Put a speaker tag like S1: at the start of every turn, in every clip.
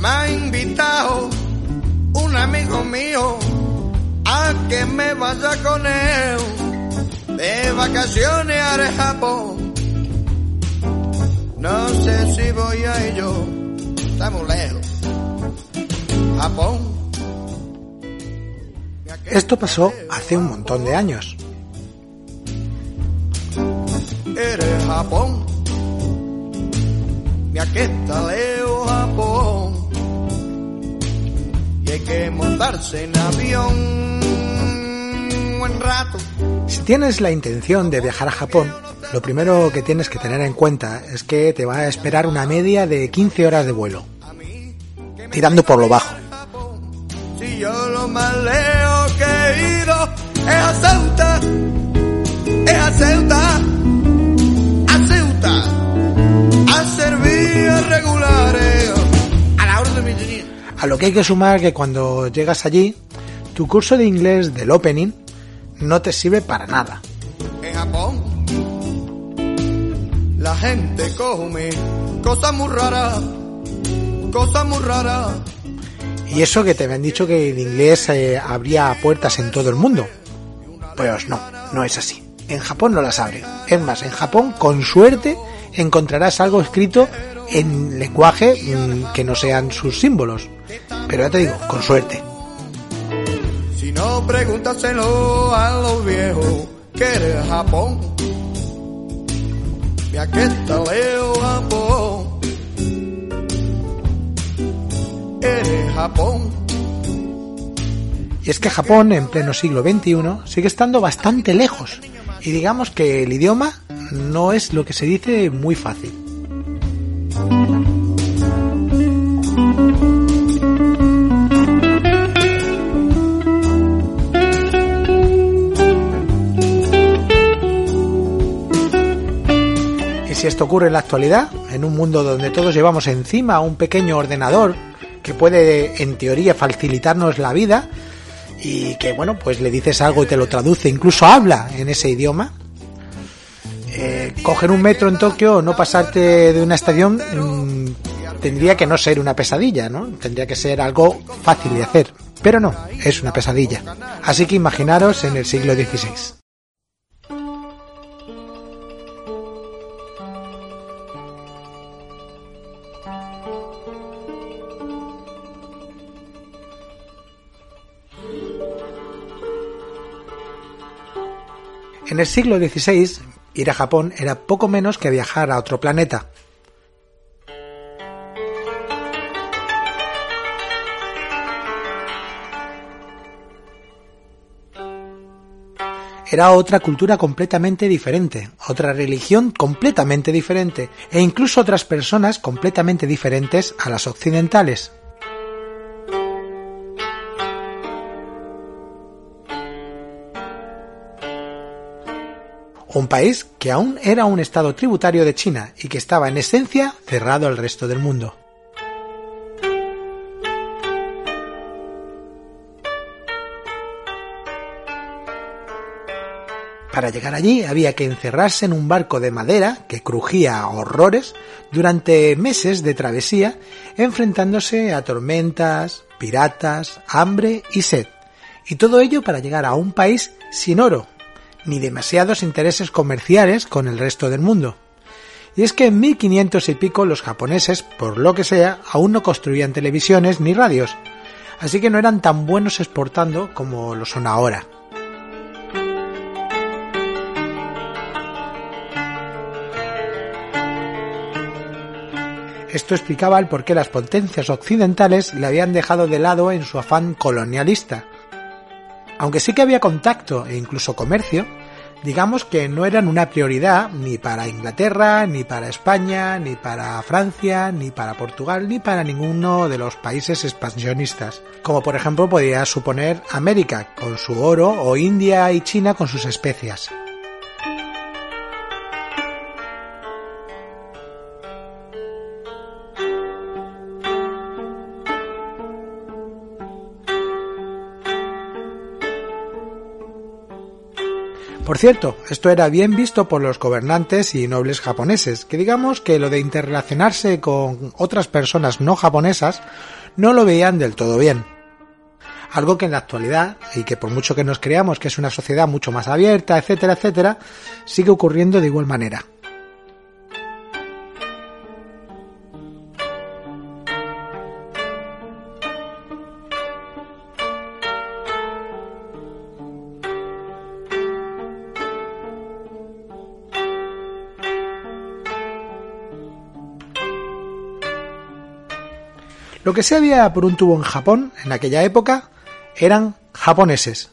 S1: Me ha invitado un amigo mío a que me vaya con él de vacaciones al Japón. No sé si voy a ello, estamos lejos. Japón.
S2: Esto pasó hace un montón de años.
S1: Eres Japón. Mi está leo Japón. Y hay que montarse en avión buen rato.
S2: Si tienes la intención de viajar a Japón, lo primero que tienes que tener en cuenta es que te va a esperar una media de 15 horas de vuelo, tirando por lo bajo.
S1: Si yo lo más leo que he ido es a Ceuta, es a Ceuta, regulares, a la de
S2: A lo que hay que sumar que cuando llegas allí, tu curso de inglés del opening no te sirve para nada.
S1: En Japón, la gente come cosas muy raras, cosas muy raras.
S2: Y eso que te habían dicho que el inglés eh, abría puertas en todo el mundo. Pues no, no es así. En Japón no las abre. Es más, en Japón, con suerte, encontrarás algo escrito en lenguaje mm, que no sean sus símbolos. Pero ya te digo, con suerte.
S1: Si no, pregúntaselo a los viejos que eres Japón. Mi está leo Japón. Eres Japón.
S2: Y es que Japón, en pleno siglo XXI, sigue estando bastante lejos. Y digamos que el idioma no es lo que se dice muy fácil. Y si esto ocurre en la actualidad, en un mundo donde todos llevamos encima un pequeño ordenador que puede en teoría facilitarnos la vida y que bueno pues le dices algo y te lo traduce incluso habla en ese idioma coger un metro en Tokio o no pasarte de una estación mm, tendría que no ser una pesadilla no tendría que ser algo fácil de hacer. Pero no es una pesadilla. Así que imaginaros en el siglo XVI En el siglo XVI, ir a Japón era poco menos que viajar a otro planeta. Era otra cultura completamente diferente, otra religión completamente diferente e incluso otras personas completamente diferentes a las occidentales. Un país que aún era un estado tributario de China y que estaba en esencia cerrado al resto del mundo. Para llegar allí había que encerrarse en un barco de madera que crujía a horrores durante meses de travesía, enfrentándose a tormentas, piratas, hambre y sed. Y todo ello para llegar a un país sin oro, ni demasiados intereses comerciales con el resto del mundo. Y es que en 1500 y pico los japoneses, por lo que sea, aún no construían televisiones ni radios, así que no eran tan buenos exportando como lo son ahora. Esto explicaba el por qué las potencias occidentales le habían dejado de lado en su afán colonialista. Aunque sí que había contacto e incluso comercio, digamos que no eran una prioridad ni para Inglaterra, ni para España, ni para Francia, ni para Portugal, ni para ninguno de los países expansionistas, como por ejemplo podría suponer América con su oro o India y China con sus especias. Por cierto, esto era bien visto por los gobernantes y nobles japoneses, que digamos que lo de interrelacionarse con otras personas no japonesas no lo veían del todo bien. Algo que en la actualidad, y que por mucho que nos creamos que es una sociedad mucho más abierta, etcétera, etcétera, sigue ocurriendo de igual manera. Lo que se había por un tubo en Japón en aquella época eran japoneses.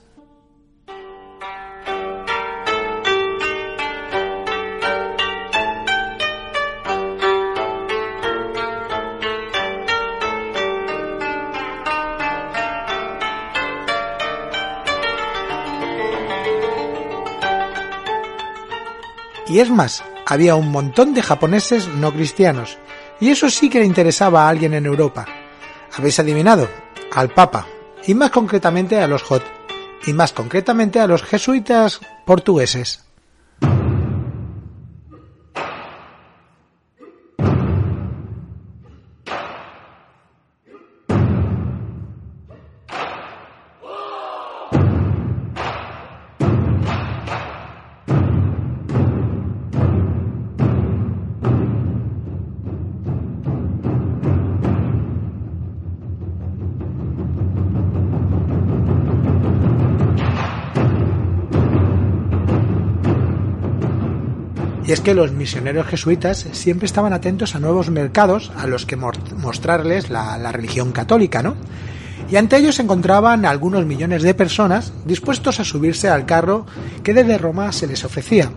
S2: Y es más, había un montón de japoneses no cristianos, y eso sí que le interesaba a alguien en Europa. ¿Habéis adivinado? Al Papa, y más concretamente a los Hot, y más concretamente a los jesuitas portugueses. Y es que los misioneros jesuitas siempre estaban atentos a nuevos mercados a los que mostrarles la, religión católica, ¿no? Y ante ellos se encontraban algunos millones de personas dispuestos a subirse al carro que desde Roma se les ofrecía.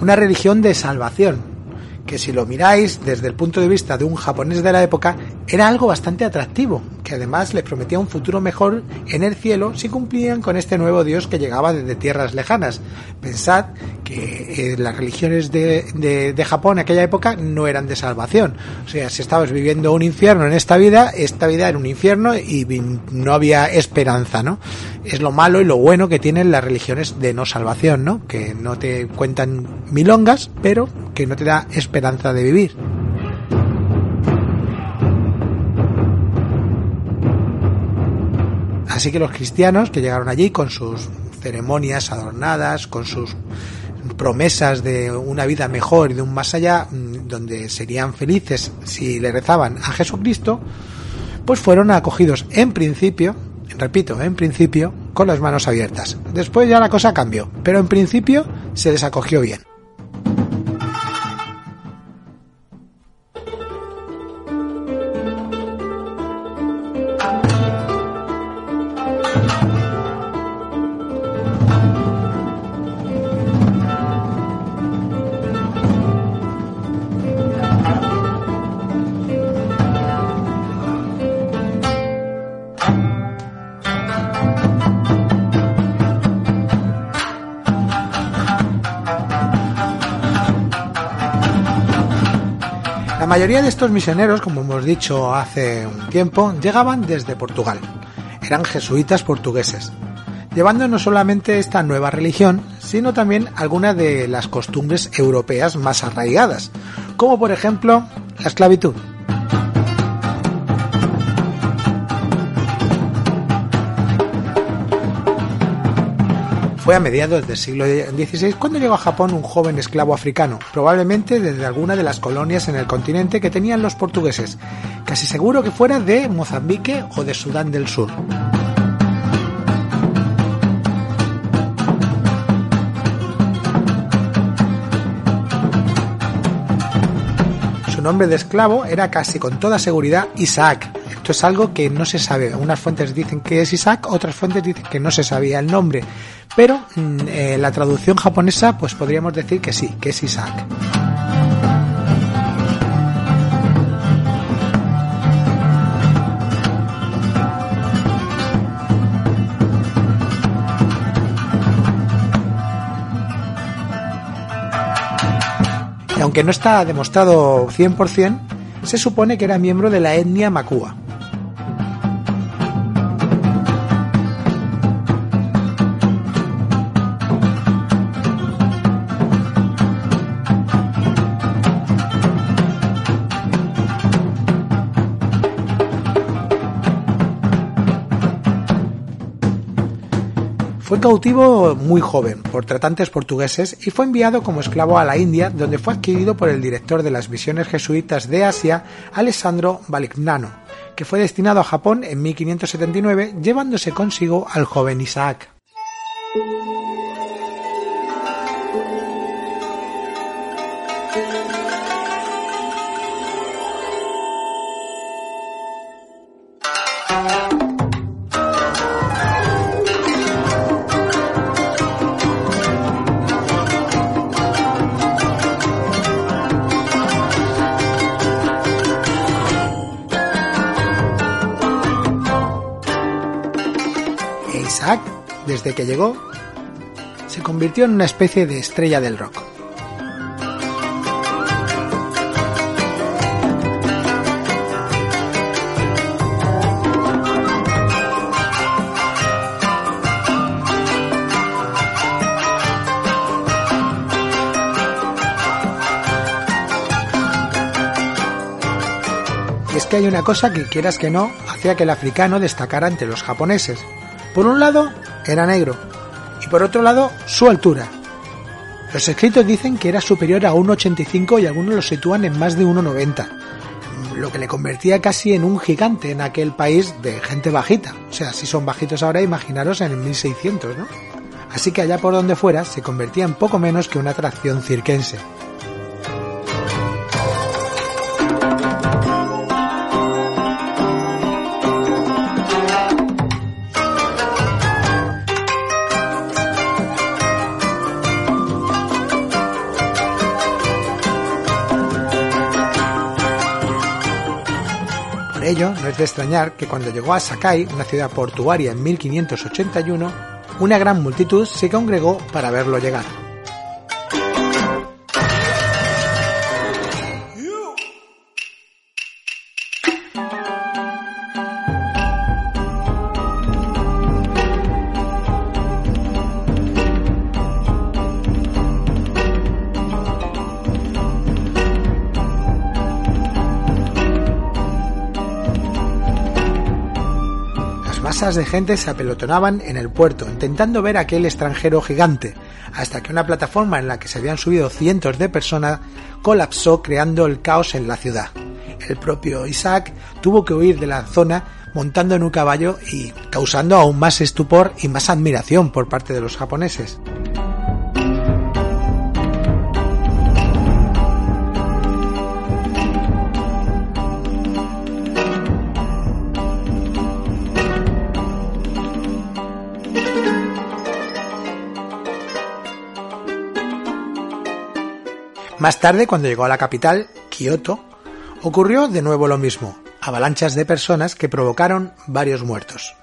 S2: Una religión de salvación, que si lo miráis desde el punto de vista de un japonés de la época, era algo bastante atractivo, que además les prometía un futuro mejor en el cielo si cumplían con este nuevo dios que llegaba desde tierras lejanas. Pensad que eh, las religiones de, de, Japón en aquella época no eran de salvación. O sea, si estabas viviendo un infierno en esta vida, esta vida era un infierno y no había esperanza, ¿no? Es lo malo y lo bueno que tienen las religiones de no salvación, ¿no? Que no te cuentan milongas, pero que no te da esperanza de vivir. Así que los cristianos que llegaron allí con sus ceremonias adornadas, con sus promesas de una vida mejor y de un más allá, mm, donde serían felices si le rezaban a Jesucristo, pues fueron acogidos en principio, repito, en principio, con las manos abiertas. Después ya la cosa cambió, pero en principio se les acogió bien. Mayoría de estos misioneros, como hemos dicho hace un tiempo, llegaban desde Portugal. Eran jesuitas portugueses, llevando no solamente esta nueva religión, sino también algunas de las costumbres europeas más arraigadas, como por ejemplo la esclavitud. Fue a mediados del siglo XVI cuando llegó a Japón un joven esclavo africano, probablemente desde alguna de las colonias en el continente que tenían los portugueses, casi seguro que fuera de Mozambique o de Sudán del Sur. Nombre de esclavo era casi con toda seguridad Isaac. Esto es algo que no se sabe. Unas fuentes dicen que es Isaac, otras fuentes dicen que no se sabía el nombre. Pero mm, eh, la traducción japonesa, pues podríamos decir que sí, que es Isaac. Aunque no está demostrado 100%, se supone que era miembro de la etnia Makua. Fue cautivo muy joven por tratantes portugueses y fue enviado como esclavo a la India, donde fue adquirido por el director de las misiones jesuitas de Asia, Alessandro Valignano, que fue destinado a Japón en 1579, llevándose consigo al joven Isaac. Desde que llegó, se convirtió en una especie de estrella del rock. Y es que hay una cosa que quieras que no hacía que el africano destacara entre los japoneses. Por un lado, era negro, y por otro lado, su altura. Los escritos dicen que era superior a 1,85 y algunos lo sitúan en más de 1,90, lo que le convertía casi en un gigante en aquel país de gente bajita. O sea, si son bajitos ahora, imaginaros en el 1600, ¿no? Así que allá por donde fuera se convertía en poco menos que una atracción cirquense. No es de extrañar que cuando llegó a Sakai, una ciudad portuaria en 1581, una gran multitud se congregó para verlo llegar. De gente se apelotonaban en el puerto, intentando ver aquel extranjero gigante, hasta que una plataforma en la que se habían subido cientos de personas colapsó creando el caos en la ciudad. El propio Isaac tuvo que huir de la zona montando en un caballo y causando aún más estupor y más admiración por parte de los japoneses. Más tarde, cuando llegó a la capital, Kioto, ocurrió de nuevo lo mismo, avalanchas de personas que provocaron varios muertos.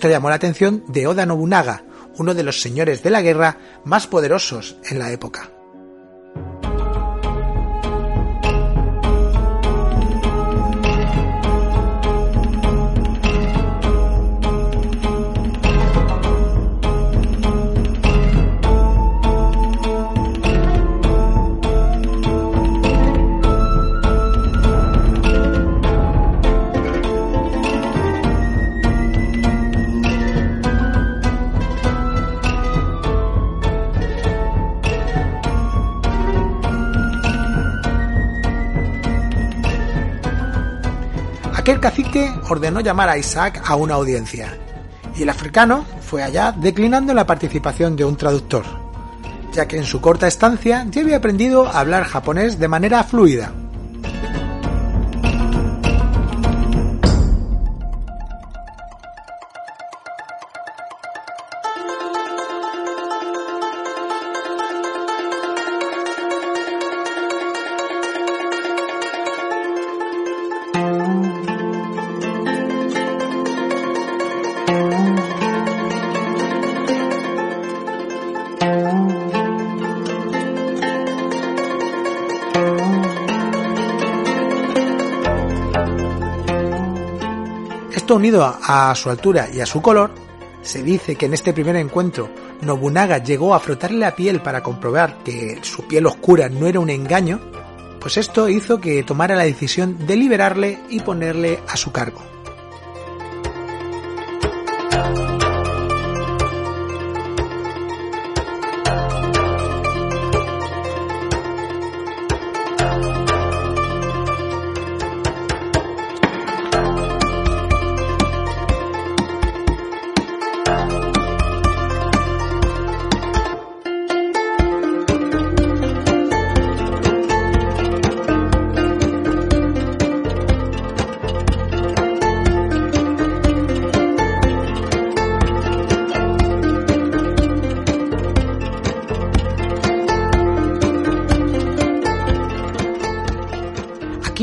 S2: Esto llamó la atención de Oda Nobunaga, uno de los señores de la guerra más poderosos en la época. Ordenó llamar a Isaac a una audiencia, y el africano fue allá declinando la participación de un traductor, ya que en su corta estancia ya había aprendido a hablar japonés de manera fluida. Unido a, su altura y a su color, se dice que en este primer encuentro Nobunaga llegó a frotarle la piel para comprobar que su piel oscura no era un engaño, pues esto hizo que tomara la decisión de liberarle y ponerle a su cargo.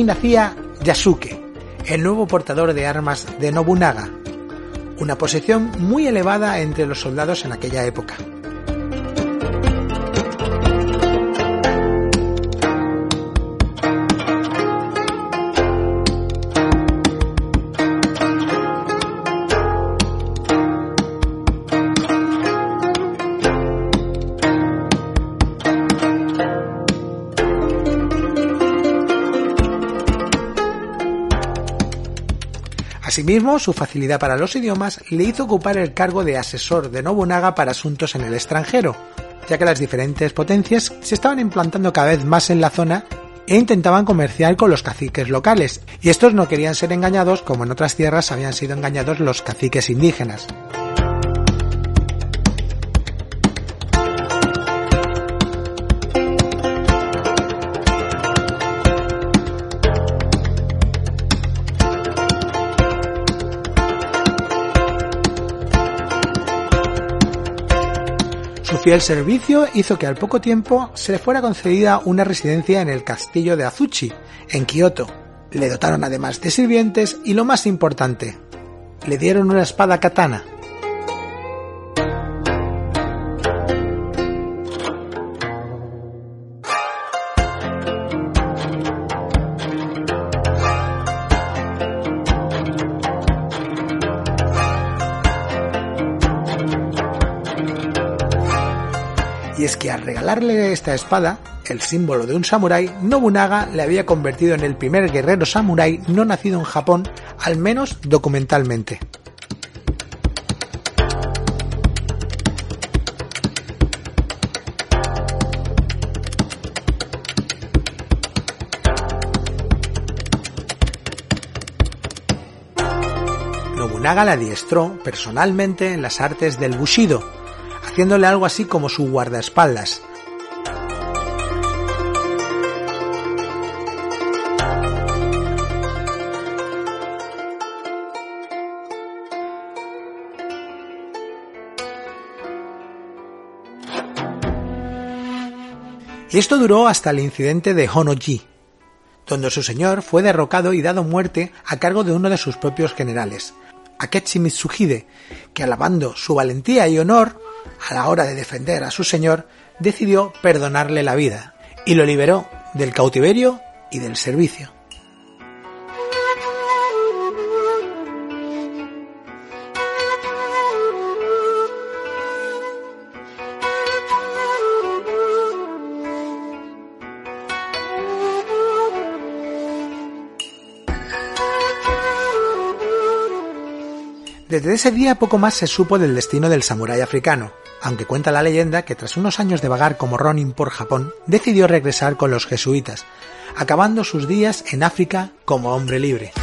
S2: Nacía Yasuke, el nuevo portador de armas de Nobunaga, una posición muy elevada entre los soldados en aquella época. Asimismo, su facilidad para los idiomas le hizo ocupar el cargo de asesor de Nobunaga para asuntos en el extranjero, ya que las diferentes potencias se estaban implantando cada vez más en la zona e intentaban comerciar con los caciques locales, y estos no querían ser engañados como en otras tierras habían sido engañados los caciques indígenas. El servicio hizo que al poco tiempo se le fuera concedida una residencia en el castillo de Azuchi, en Kioto. Le dotaron además de sirvientes y lo más importante, le dieron una espada katana. Regalarle esta espada, el símbolo de un samurái, Nobunaga le había convertido en el primer guerrero samurái no nacido en Japón, al menos documentalmente. Nobunaga la adiestró personalmente en las artes del Bushido, haciéndole algo así como su guardaespaldas. Y esto duró hasta el incidente de Honoji, donde su señor fue derrocado y dado muerte a cargo de uno de sus propios generales, Akechi Mitsuhide, que alabando su valentía y honor, a la hora de defender a su señor, decidió perdonarle la vida y lo liberó del cautiverio y del servicio. Desde ese día poco más se supo del destino del samurái africano, aunque cuenta la leyenda que tras unos años de vagar como Ronin por Japón, decidió regresar con los jesuitas, acabando sus días en África como hombre libre.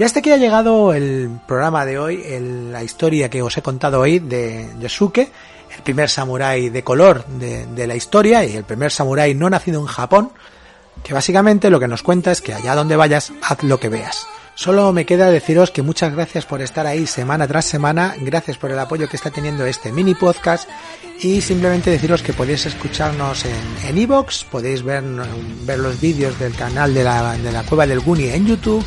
S3: Y hasta aquí ha llegado el programa de hoy, la historia que os he contado hoy de Yosuke, el primer samurái de color de, de la historia y el primer samurái no nacido en Japón, que básicamente lo que nos cuenta es que allá donde vayas, haz lo que veas. Solo me queda deciros que muchas gracias por estar ahí semana tras semana, gracias por el apoyo que está teniendo este mini podcast y simplemente deciros que podéis escucharnos en Evox, podéis ver, ver los vídeos del canal de la, de la Cueva del Guni en YouTube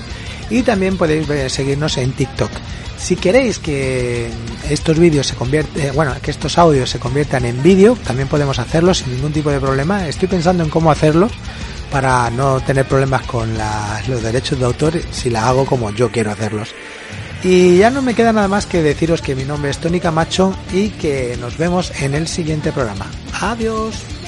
S3: y también podéis seguirnos en TikTok. Si queréis que estos vídeos se convierten, eh, bueno, que estos audios se conviertan en vídeo, también podemos hacerlo sin ningún tipo de problema. Estoy pensando en cómo hacerlo para no tener problemas con los derechos de autor si la hago como yo quiero hacerlos. Y ya no me queda nada más que deciros que mi nombre es Tony Camacho y que nos vemos en el siguiente programa. Adiós.